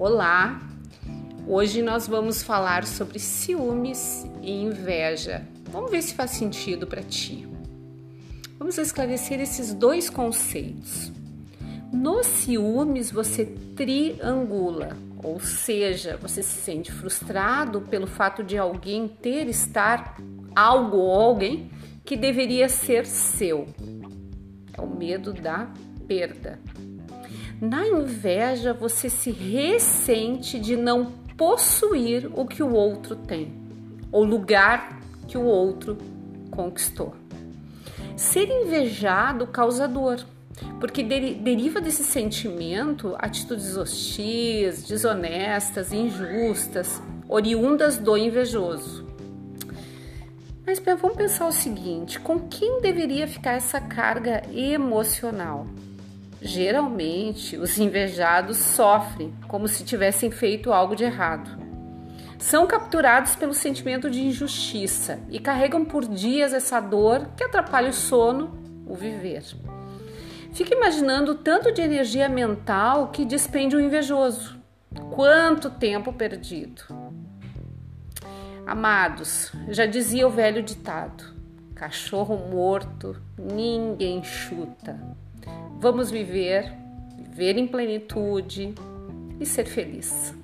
Olá! Hoje nós vamos falar sobre ciúmes e inveja. Vamos ver se faz sentido para ti. Vamos esclarecer esses dois conceitos. Nos ciúmes você triangula, ou seja, você se sente frustrado pelo fato de alguém ter estar algo ou alguém que deveria ser seu. É o medo da perda. Na inveja, você se ressente de não possuir o que o outro tem, o lugar que o outro conquistou. Ser invejado causa dor, porque deriva desse sentimento atitudes hostis, desonestas, injustas, oriundas do invejoso. Mas vamos pensar o seguinte: com quem deveria ficar essa carga emocional? Geralmente, os invejados sofrem como se tivessem feito algo de errado. São capturados pelo sentimento de injustiça e carregam por dias essa dor que atrapalha o sono, o viver. Fica imaginando o tanto de energia mental que despende o invejoso. Quanto tempo perdido. Amados, já dizia o velho ditado: cachorro morto ninguém chuta. Vamos viver, viver em plenitude e ser feliz.